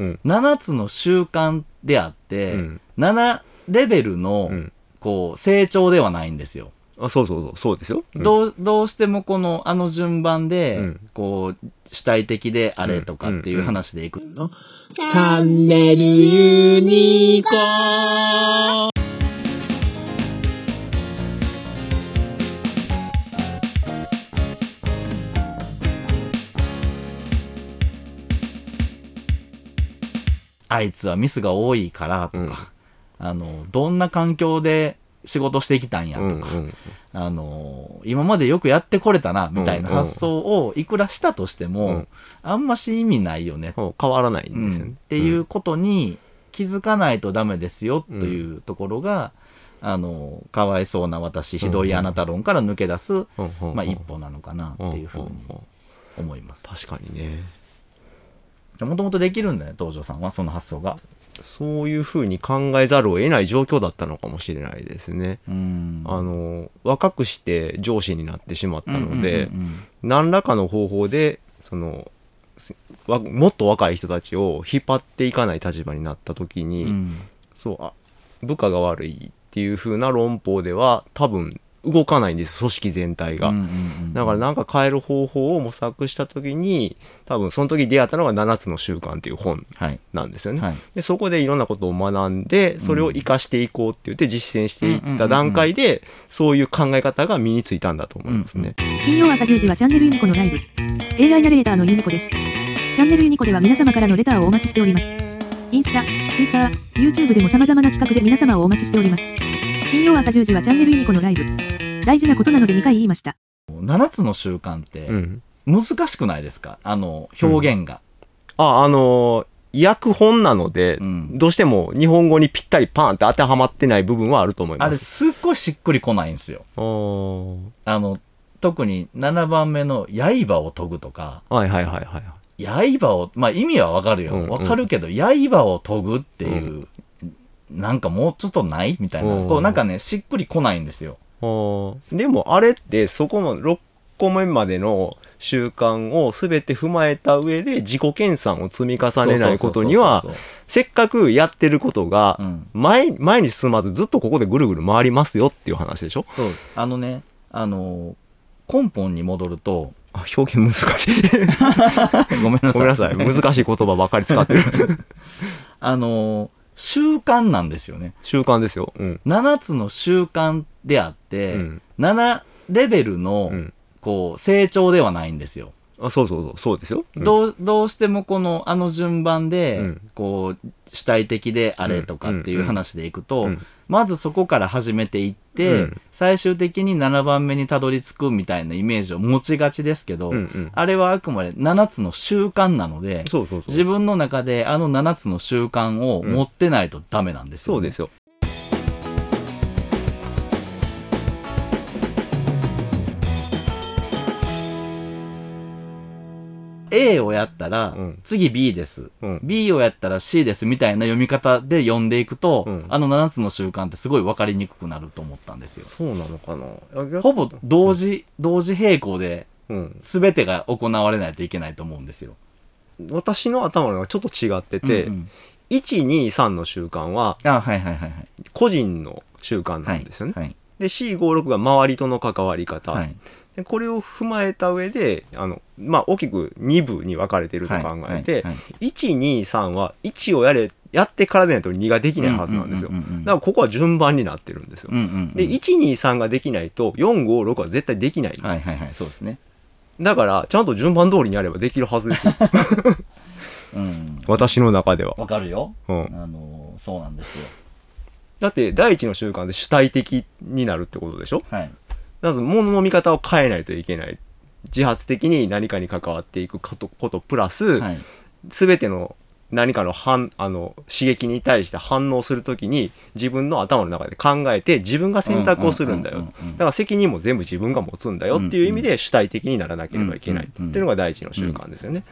うん。7つの習慣であって、うん。7レベルの、うん。こう、成長ではないんですよ。あそうそうそう、そうですよ。うん。どう、どうしてもこの、あの順番で、うん。こう、主体的であれとかっていう話でいくと、チャンネルユニコーンあいつはミスが多いからとか、あの、どんな環境で仕事してきたんやとか、うんうん。あの、今までよくやってこれたな、みたいなうんうん発想をいくらしたとしても、うんあんまし意味ないよね、変わらないうんんですよね。っていうことに気づかないとダメですよ、というところが、あの、かわいそうな私、ひどいあなた論から抜け出す、うん。うん。うん。まあ一歩なのかなっていうふうにんんん思います。確かにね。もともとできるんだよ、東條さんは、その発想が。そういうふうに考えざるを得ない状況だったのかもしれないですね。うん。あの、若くして上司になってしまったので、うんうんうん何らかの方法で、その、もっと若い人たちを引っ張っていかない立場になった時に、うんそう、あ、部下が悪いっていう風な論法では多分動かないんです、組織全体が。うんうんうんだからなんか変える方法を模索した時に、多分その時出会ったのが7つの習慣っていう本はい。なんですよね。はい。でそこでいろんなことを学んで、それを活かしていこうって言って実践していった段階で、そういう考え方が身についたんだと思いますね。金曜朝10時はチャンネルユニコのライブ。AI ナレーターのユニコです。チャンネルユニコでは皆様からのレターをお待ちしております。インスタ、ツイッター、YouTube でも様々な企画で皆様をお待ちしております。金曜朝10時はチャンネルユニコのライブ。大事なことなので2回言いました。7つの習慣ってうん。難しくないですか？あの、表現が。あ、あのー訳本なので、うんどうしても日本語にぴったりパーンって当てはまってない部分はあると思いあれ、ます。すっごいしっくりこないんですよ。あの、特に7番目の刃を研ぐとか、はいはいはいはい。刃を、まあ意味はわかるよ。うんうんわかるけど、刃を研ぐっていう、なんかもうちょっとない？みたいな。うんこうなんかね、しっくりこないんですよ。でもあれってそこの6個目までの習慣を全て踏まえた上で自己研鑽を積み重ねないことにはせっかくやってることが前前に進まずずっとここでぐるぐる回りますよっていう話でしょ？そう。あのね、あの、根本に戻ると、あ表現難しい。ごめんなさい。ごめんなさい。難しい言葉ばっかり使ってる。あの、習慣なんですよね。習慣ですようん7つの習慣であって、うん7レベルの、うんこう、成長ではないんですよ。あそうそうそうそうですよ、うん。どう、どうしてもこの、あの順番で、うん。こう、主体的であれとかっていう話でいくと、うん。まずそこから始めていって、うん。最終的に7番目にたどり着くみたいなイメージを持ちがちですけど、うんうん。あれはあくまで7つの習慣なので、そうそうそう。自分の中であの7つの習慣を持ってないとダメなんですよ、そうですよ A をやったら、うん次 B です、うん B をやったら C ですみたいな読み方で読んでいくと、うんあの7つの習慣ってすごい分かりにくくなると思ったんですよ。そうなのかなほぼ同時、同時並行でうん全てが行われないといけないと思うんですよ。私の頭のがちょっと違ってて、うんうん1、2、3の習慣はあ、はいはいはいはい。個人の習慣なんですよね。はい。で、4、5、6が周りとの関わり方。はい。でこれを踏まえた上で、あの、まあ、大きく2部に分かれてると考えて、はいはい1、2、3は1をやれ、やってからでないと2ができないはずなんですよ。だからここは順番になってるんですよ。うんうんうんで、1、2、3ができないと、4、5、6は絶対できない。はいはいはい、そうですね。だから、ちゃんと順番通りにやればできるはずですよ。うん。私の中では。わかるよ。うんあの、そうなんですよ。だって、第一の習慣で主体的になるってことでしょ？はい。まず物の見方を変えないといけない。自発的に何かに関わっていくことことプラスはい。すべ、ての何かの反あの刺激に対して反応するときに自分の頭の中で考えて自分が選択をするんだよ。うんうんうんうんだから責任も全部自分が持つんだよっていう意味で主体的にならなければいけないっていうのが第一の習慣ですよね。